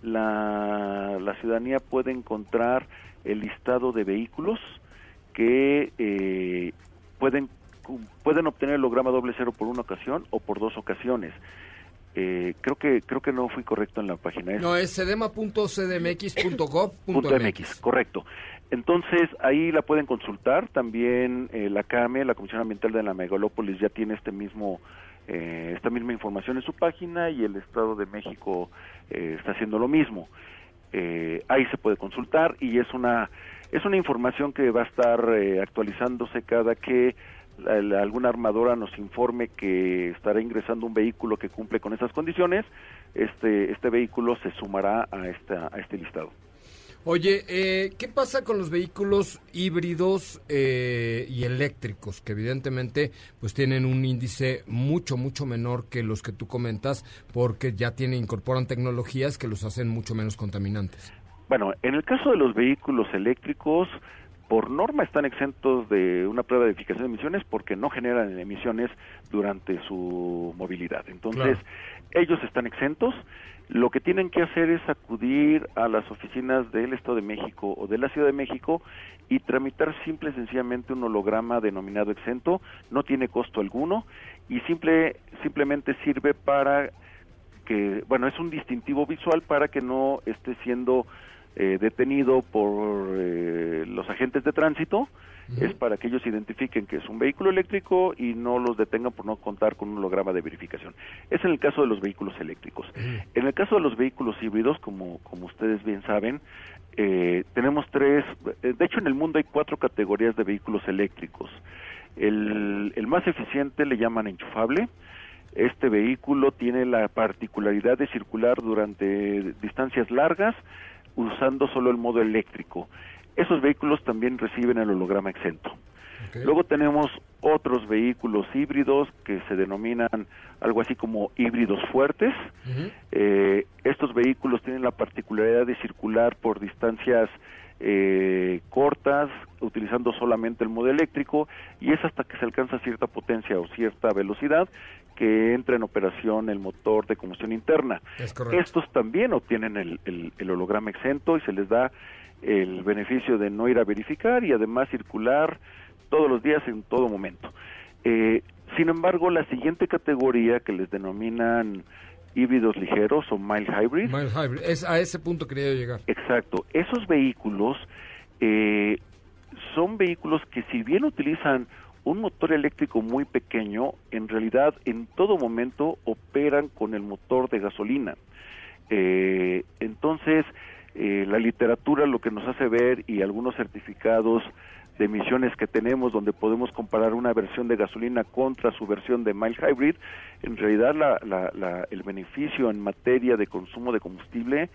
[SPEAKER 7] la, la ciudadanía puede encontrar el listado de vehículos que eh, pueden pueden obtener el holograma doble cero por una ocasión o por dos ocasiones. Eh, creo que creo que no fui correcto en la página. Es
[SPEAKER 1] No, es sedema.cdmx.gov.mx.
[SPEAKER 7] correcto. Entonces ahí la pueden consultar. También eh, la CAME, la Comisión Ambiental de la Megalópolis, ya tiene este mismo eh, esta misma información en su página y el Estado de México eh, está haciendo lo mismo. Eh, ahí se puede consultar y es una es una información que va a estar eh, actualizándose cada que la- alguna armadora nos informe que estará ingresando un vehículo que cumple con esas condiciones. Este este vehículo se sumará a esta a este listado.
[SPEAKER 1] Oye, eh, ¿qué pasa con los vehículos híbridos eh, y eléctricos? Que evidentemente pues tienen un índice mucho, mucho menor que los que tú comentas porque ya tienen, incorporan tecnologías que los hacen mucho menos contaminantes.
[SPEAKER 7] Bueno, en el caso de los vehículos eléctricos, por norma están exentos de una prueba de verificación de emisiones porque no generan emisiones durante su movilidad. Entonces, ellos están exentos. Lo que tienen que hacer es acudir a las oficinas del Estado de México o de la Ciudad de México y tramitar simple y sencillamente un holograma denominado exento. No tiene costo alguno y simple simplemente sirve para que, bueno, es un distintivo visual para que no esté siendo eh, detenido por eh, los agentes de tránsito. Es para que ellos identifiquen que es un vehículo eléctrico y no los detengan por no contar con un holograma de verificación. Es en el caso de los vehículos eléctricos. En el caso de los vehículos híbridos, como, como ustedes bien saben, eh, tenemos tres, de hecho en el mundo hay cuatro categorías de vehículos eléctricos. El, el más eficiente le llaman enchufable, este vehículo tiene la particularidad de circular durante distancias largas usando solo el modo eléctrico. Esos vehículos también reciben el holograma exento. Luego tenemos otros vehículos híbridos que se denominan algo así como híbridos fuertes. Eh, estos vehículos tienen la particularidad de circular por distancias eh, cortas, utilizando solamente el modo eléctrico, y es hasta que se alcanza cierta potencia o cierta velocidad que entra en operación el motor de combustión interna.
[SPEAKER 1] Es correcto.
[SPEAKER 7] Estos también obtienen el, el- el holograma exento y se les da el beneficio de no ir a verificar y además circular todos los días en todo momento. Eh, sin embargo, la siguiente categoría que les denominan híbridos ligeros o mild hybrid,
[SPEAKER 1] Mild hybrid. Es, a ese punto quería llegar.
[SPEAKER 7] Exacto. Esos vehículos eh, son vehículos que si bien utilizan un motor eléctrico muy pequeño, en realidad en todo momento operan con el motor de gasolina. Eh, entonces, eh, la literatura lo que nos hace ver y algunos certificados de emisiones que tenemos donde podemos comparar una versión de gasolina contra su versión de mild hybrid, en realidad la- la- la- el beneficio en materia de consumo de combustible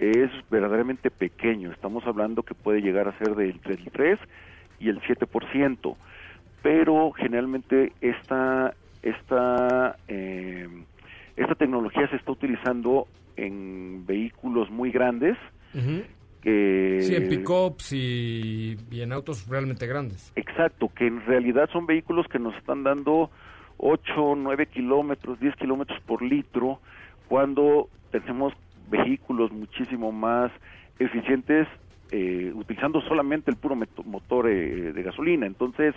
[SPEAKER 7] es verdaderamente pequeño. Estamos hablando que puede llegar a ser de entre el 3 y el 7%, pero generalmente esta, esta, eh, esta tecnología se está utilizando en vehículos muy grandes que...
[SPEAKER 1] Sí, en pick-ups y, y en autos realmente grandes.
[SPEAKER 7] Exacto, que en realidad son vehículos que nos están dando 8, 9 kilómetros, 10 kilómetros por litro, cuando tenemos vehículos muchísimo más eficientes eh, utilizando solamente el puro motor eh, de gasolina. Entonces,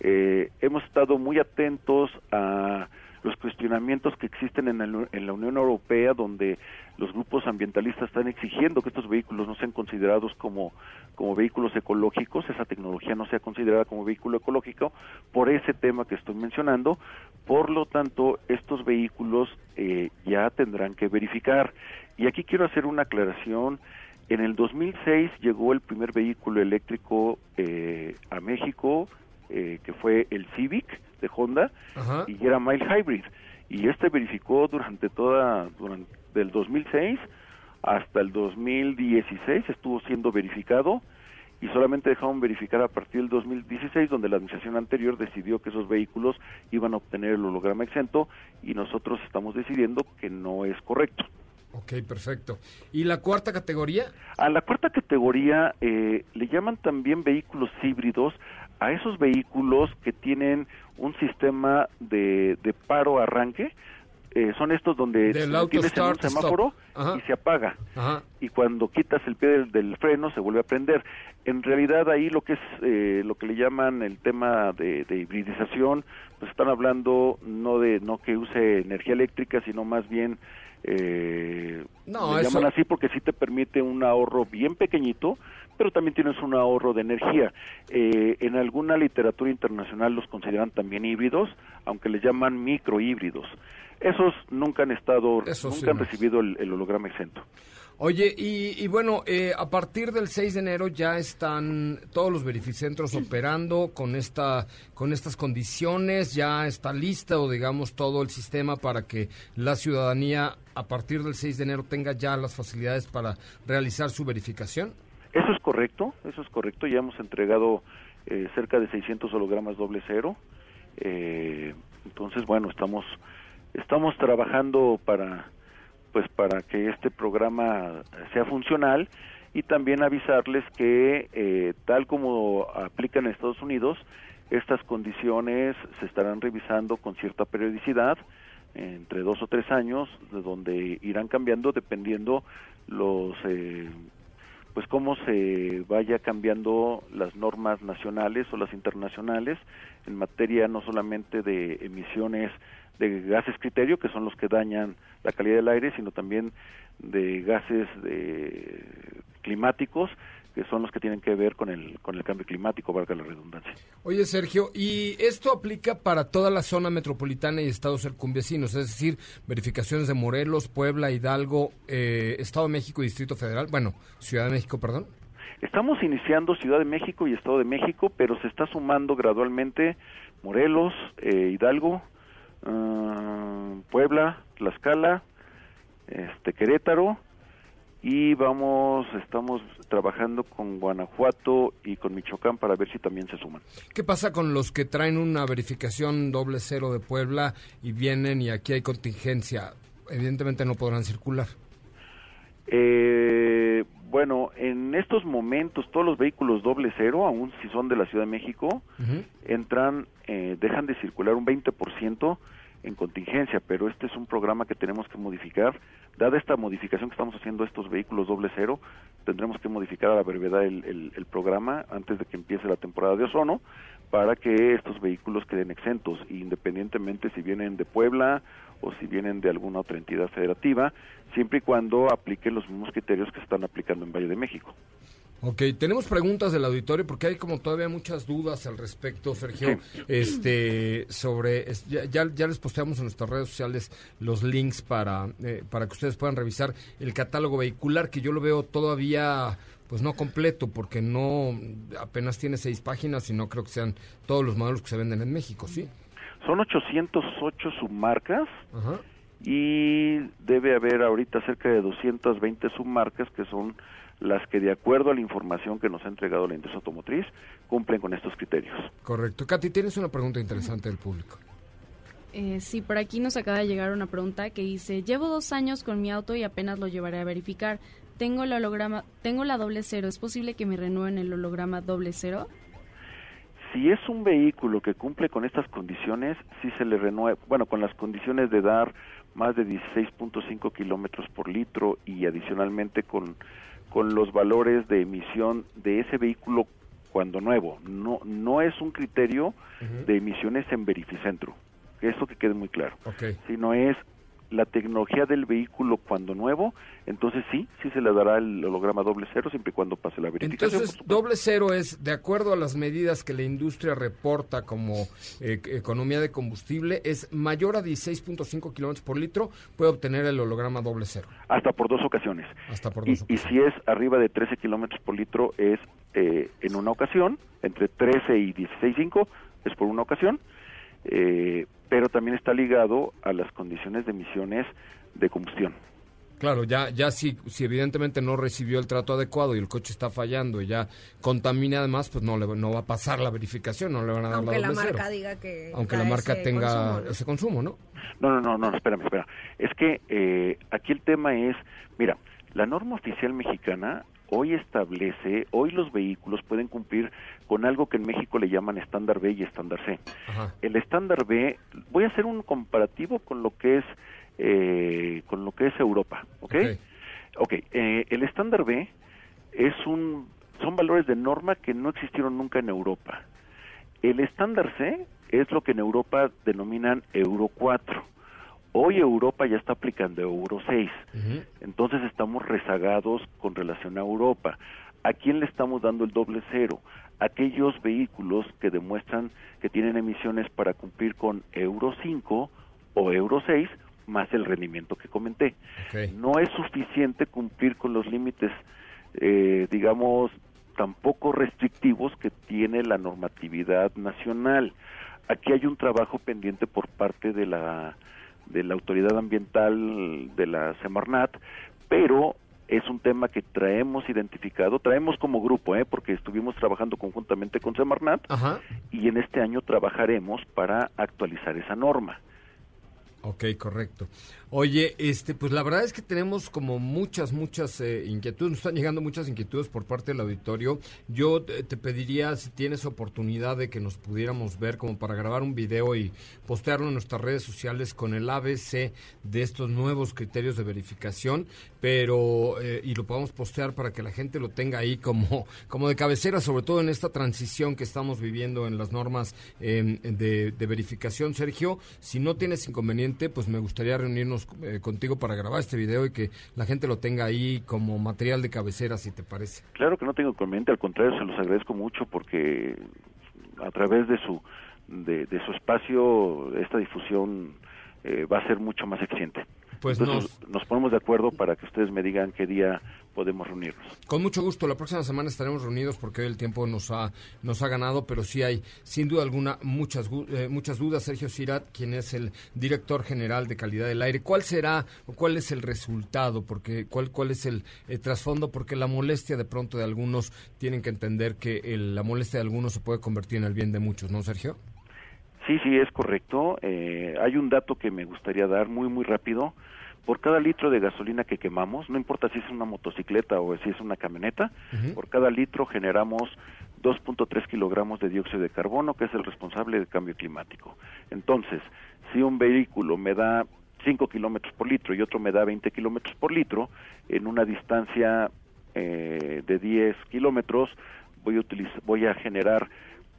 [SPEAKER 7] eh, hemos estado muy atentos a los cuestionamientos que existen en, el- en la Unión Europea, donde los grupos ambientalistas están exigiendo que estos vehículos no sean considerados como, como vehículos ecológicos, esa tecnología no sea considerada como vehículo ecológico, por ese tema que estoy mencionando. Por lo tanto, estos vehículos eh, ya tendrán que verificar. Y aquí quiero hacer una aclaración. En el 2006 llegó el primer vehículo eléctrico eh, a México, eh, que fue el Civic de Honda,
[SPEAKER 1] Ajá.
[SPEAKER 7] y era mild hybrid. Y este verificó durante toda, durante del 2006 hasta el 2016 estuvo siendo verificado y solamente dejaron verificar a partir del 2016 donde la administración anterior decidió que esos vehículos iban a obtener el holograma exento y nosotros estamos decidiendo que no es correcto.
[SPEAKER 1] Ok, perfecto. ¿Y la cuarta categoría?
[SPEAKER 7] A la cuarta categoría eh, le llaman también vehículos híbridos a esos vehículos que tienen un sistema de, de paro-arranque. Eh, son estos donde tienes en un
[SPEAKER 1] start,
[SPEAKER 7] semáforo y se apaga.
[SPEAKER 1] Ajá.
[SPEAKER 7] Y cuando quitas el pie del, del freno se vuelve a prender. En realidad ahí lo que es eh, lo que le llaman el tema de, de hibridización, pues están hablando no de no que use energía eléctrica, sino más bien eh,
[SPEAKER 1] No,
[SPEAKER 7] le
[SPEAKER 1] eso-
[SPEAKER 7] llaman así porque sí te permite un ahorro bien pequeñito, pero también tienes un ahorro de energía. Eh, en alguna literatura internacional los consideran también híbridos, aunque les llaman microhíbridos. Esos nunca han estado,
[SPEAKER 1] Eso sí,
[SPEAKER 7] nunca han
[SPEAKER 1] no.
[SPEAKER 7] recibido el, el holograma exento.
[SPEAKER 1] Oye, y, y bueno, eh, a partir del 6 de enero ya están todos los verificentros operando con esta con estas condiciones, ya está listo, digamos, todo el sistema para que la ciudadanía a partir del 6 de enero tenga ya las facilidades para realizar su verificación.
[SPEAKER 7] Eso es correcto, eso es correcto. Ya hemos entregado eh, cerca de 600 hologramas doble cero. Eh, entonces, bueno, estamos estamos trabajando para pues para que este programa sea funcional y también avisarles que eh, tal como aplica en Estados Unidos, estas condiciones se estarán revisando con cierta periodicidad entre dos o tres años, de donde irán cambiando dependiendo los eh, pues cómo se vaya cambiando las normas nacionales o las internacionales en materia no solamente de emisiones de gases criterio, que son los que dañan la calidad del aire, sino también de gases de climáticos, que son los que tienen que ver con el, con el cambio climático, valga la redundancia.
[SPEAKER 1] Oye, Sergio, ¿y esto aplica para toda la zona metropolitana y estados circunvecinos? Es decir, verificaciones de Morelos, Puebla, Hidalgo, eh, Estado de México y Distrito Federal. Bueno, Ciudad de México, perdón.
[SPEAKER 7] Estamos iniciando Ciudad de México y Estado de México, pero se está sumando gradualmente Morelos, eh, Hidalgo, ah, Puebla, Tlaxcala, este Querétaro y vamos, estamos trabajando con Guanajuato y con Michoacán para ver si también se suman.
[SPEAKER 1] ¿Qué pasa con los que traen una verificación doble cero de Puebla y vienen y aquí hay contingencia? Evidentemente no podrán circular.
[SPEAKER 7] Eh, bueno, en estos momentos todos los vehículos doble cero, aun si son de la Ciudad de México, entran, eh, dejan de circular un 20% en contingencia, pero este es un programa que tenemos que modificar. Dada esta modificación que estamos haciendo a estos vehículos doble cero, tendremos que modificar a la brevedad el, el- programa antes de que empiece la temporada de ozono para que estos vehículos queden exentos, independientemente si vienen de Puebla o si vienen de alguna otra entidad federativa, siempre y cuando apliquen los mismos criterios que están aplicando en Valle de México.
[SPEAKER 1] Ok, tenemos preguntas del auditorio porque hay como todavía muchas dudas al respecto, Sergio, *clears throat* este, sobre, ya, ya les posteamos en nuestras redes sociales los links para, eh, para que ustedes puedan revisar el catálogo vehicular, que yo lo veo todavía, pues no completo, porque no, apenas tiene seis páginas y no creo que sean todos los modelos que se venden en México, ¿sí?
[SPEAKER 7] Son 808 submarcas
[SPEAKER 1] Ajá.
[SPEAKER 7] y debe haber ahorita cerca de 220 submarcas que son las que de acuerdo a la información que nos ha entregado la industria automotriz cumplen con estos criterios.
[SPEAKER 1] Correcto. Katy, tienes una pregunta interesante del público.
[SPEAKER 5] Eh, sí, por aquí nos acaba de llegar una pregunta que dice, llevo dos años con mi auto y apenas lo llevaré a verificar. Tengo el holograma, tengo la doble cero. ¿Es posible que me renueven el holograma doble cero?
[SPEAKER 7] Si es un vehículo que cumple con estas condiciones, sí se le renueva, bueno, con las condiciones de dar más de 16.5 kilómetros por litro y adicionalmente con, con los valores de emisión de ese vehículo cuando nuevo. No, no es un criterio de emisiones en verificentro, eso que quede muy claro, sino es la tecnología del vehículo cuando nuevo, entonces sí, sí se le dará el holograma doble cero siempre y cuando pase la verificación.
[SPEAKER 1] Entonces, doble cero es, de acuerdo a las medidas que la industria reporta como eh, economía de combustible, es mayor a 16.5 kilómetros por litro, puede obtener el holograma doble cero.
[SPEAKER 7] Hasta por dos ocasiones.
[SPEAKER 1] Hasta por
[SPEAKER 7] Y,
[SPEAKER 1] dos
[SPEAKER 7] y si es arriba de 13 kilómetros por litro es eh, en una ocasión, entre 13 y 16.5 es por una ocasión, eh, pero también está ligado a las condiciones de emisiones de combustión.
[SPEAKER 1] Claro, ya, ya si, si evidentemente no recibió el trato adecuado y el coche está fallando y ya contamina además, pues no, le, no va a pasar la verificación, no le van a dar
[SPEAKER 4] Aunque
[SPEAKER 1] la
[SPEAKER 4] la
[SPEAKER 1] doble
[SPEAKER 4] marca
[SPEAKER 1] cero.
[SPEAKER 4] diga que.
[SPEAKER 1] Aunque la marca
[SPEAKER 4] ese
[SPEAKER 1] tenga
[SPEAKER 4] consumo, ¿no?
[SPEAKER 1] ese consumo, ¿no?
[SPEAKER 7] No, no, no, no, espérame, espera. Es que eh, aquí el tema es, mira, la norma oficial mexicana hoy establece, hoy los vehículos pueden cumplir con algo que en México le llaman estándar B y estándar C.
[SPEAKER 1] Ajá.
[SPEAKER 7] El estándar B, voy a hacer un comparativo con lo que es eh, con lo que es Europa, ¿ok?
[SPEAKER 1] Ok.
[SPEAKER 7] Ok, eh, el estándar B es un, son valores de norma que no existieron nunca en Europa. El estándar C es lo que en Europa denominan Euro 4. Hoy Europa ya está aplicando Euro 6.
[SPEAKER 1] Ujú.
[SPEAKER 7] Entonces estamos rezagados con relación a Europa. ¿A quién le estamos dando el doble cero? Aquellos vehículos que demuestran que tienen emisiones para cumplir con Euro 5 o Euro 6 más el rendimiento que comenté. No es suficiente cumplir con los límites, eh, digamos, tampoco restrictivos que tiene la normatividad nacional. Aquí hay un trabajo pendiente por parte de la de la autoridad ambiental de la Semarnat, pero es un tema que traemos identificado, traemos como grupo, ¿eh? porque estuvimos trabajando conjuntamente con Semarnat
[SPEAKER 1] Ajá.
[SPEAKER 7] y en este año trabajaremos para actualizar esa norma.
[SPEAKER 1] Ok, correcto. Oye, este, pues la verdad es que tenemos como muchas, muchas eh, inquietudes, nos están llegando muchas inquietudes por parte del auditorio. Yo te, pediría si tienes oportunidad de que nos pudiéramos ver como para grabar un video y postearlo en nuestras redes sociales con el ABC de estos nuevos criterios de verificación, pero eh, y lo podamos postear para que la gente lo tenga ahí como, *laughs* como de cabecera, sobre todo en esta transición que estamos viviendo en las normas de, de verificación. Sergio, si no tienes inconveniente, pues me gustaría reunirnos eh, contigo para grabar este video y que la gente lo tenga ahí como material de cabecera, si te parece.
[SPEAKER 7] Claro que no tengo inconveniente, al contrario, se los agradezco mucho porque a través de su de, de su espacio esta difusión eh, va a ser mucho más eficiente.
[SPEAKER 1] Pues
[SPEAKER 7] Entonces, nos ponemos de acuerdo para que ustedes me digan qué día podemos reunirnos.
[SPEAKER 1] Con mucho gusto, la próxima semana estaremos reunidos porque hoy el tiempo nos ha nos ha ganado, pero sí hay sin duda alguna muchas eh, muchas dudas. Sergio Sirat, quien es el director general de calidad del aire, ¿cuál será o cuál es el resultado? Porque cuál cuál es el eh, trasfondo? Porque la molestia de pronto de algunos tienen que entender que el- la molestia de algunos se puede convertir en el bien de muchos, ¿no, Sergio?
[SPEAKER 7] Sí, sí, es correcto. Eh, hay un dato que me gustaría dar muy, muy rápido. Por cada litro de gasolina que quemamos, no importa si es una motocicleta o si es una camioneta, por cada litro generamos 2.3 kilogramos de dióxido de carbono, que es el responsable del cambio climático. Entonces, si un vehículo me da 5 kilómetros por litro y otro me da 20 kilómetros por litro, en una distancia eh, de 10 kilómetros, voy a, voy a generar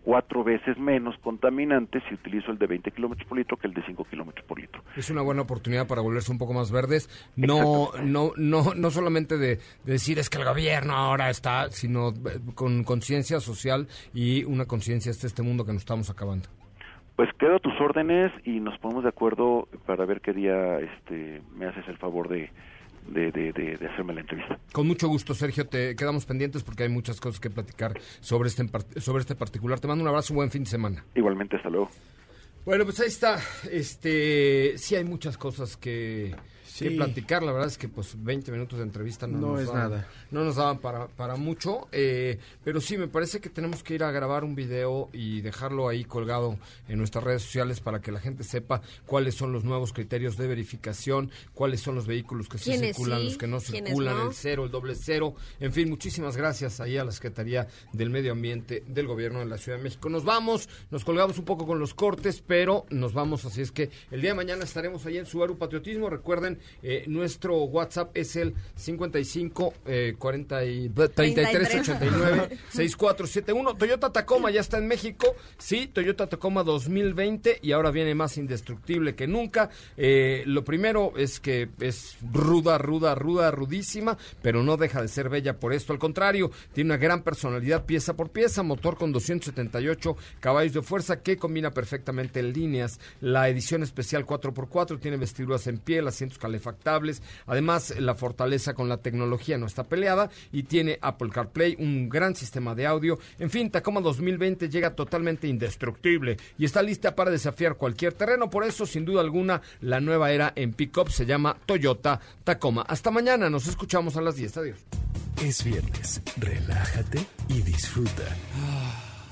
[SPEAKER 7] cuatro veces menos contaminantes si utilizo el de 20 kilómetros por litro que el de 5 kilómetros por litro.
[SPEAKER 1] Es una buena oportunidad para volverse un poco más verdes, no no no no solamente de, de decir es que el gobierno ahora está, sino eh, con conciencia social y una conciencia de este mundo que nos estamos acabando.
[SPEAKER 7] Pues quedo a tus órdenes y nos ponemos de acuerdo para ver qué día este, me haces el favor de, de, de, de- de hacerme la entrevista.
[SPEAKER 1] Con mucho gusto, Sergio, te quedamos pendientes porque hay muchas cosas que platicar sobre este sobre este particular. Te mando un abrazo, un buen fin de semana.
[SPEAKER 7] Igualmente, hasta luego.
[SPEAKER 1] Bueno, pues ahí está. Este, sí hay muchas cosas que
[SPEAKER 6] Sí.
[SPEAKER 1] que platicar. La verdad es que pues 20 minutos de entrevista no,
[SPEAKER 6] No
[SPEAKER 1] nos
[SPEAKER 6] es
[SPEAKER 1] daban-
[SPEAKER 6] nada.
[SPEAKER 1] No nos daban para, para mucho, eh, pero sí, me parece que tenemos que ir a grabar un video y dejarlo ahí colgado en nuestras redes sociales para que la gente sepa cuáles son los nuevos criterios de verificación, cuáles son los vehículos que sí
[SPEAKER 4] ¿Quiénes
[SPEAKER 1] circulan,
[SPEAKER 4] sí?
[SPEAKER 1] los que no
[SPEAKER 4] ¿Quiénes
[SPEAKER 1] circulan,
[SPEAKER 4] no?
[SPEAKER 1] el cero, el doble cero. En fin, muchísimas gracias ahí a la Secretaría del Medio Ambiente del Gobierno de la Ciudad de México. Nos vamos, nos colgamos un poco con los cortes, pero nos vamos, así es que el día de mañana estaremos ahí en Subaru Patriotismo. Recuerden, eh, nuestro WhatsApp es el 55 eh, 40 y 33 89 6471. Toyota Tacoma ya está en México. Sí, Toyota Tacoma 2020 y ahora viene más indestructible que nunca. Eh, lo primero es que es ruda, ruda, ruda, rudísima, pero no deja de ser bella por esto. Al contrario, tiene una gran personalidad pieza por pieza, motor con 278 caballos de fuerza que combina perfectamente en líneas. La edición especial 4x4 tiene vestiduras en piel, asientos calefactables. Además, la fortaleza con la tecnología no está peleada y tiene Apple CarPlay, un gran sistema de audio. En fin, Tacoma 2020 llega totalmente indestructible y está lista para desafiar cualquier terreno. Por eso, sin duda alguna, la nueva era en pickup se llama Toyota Tacoma. Hasta mañana, nos escuchamos a las 10. Adiós.
[SPEAKER 2] Es viernes, relájate y disfruta.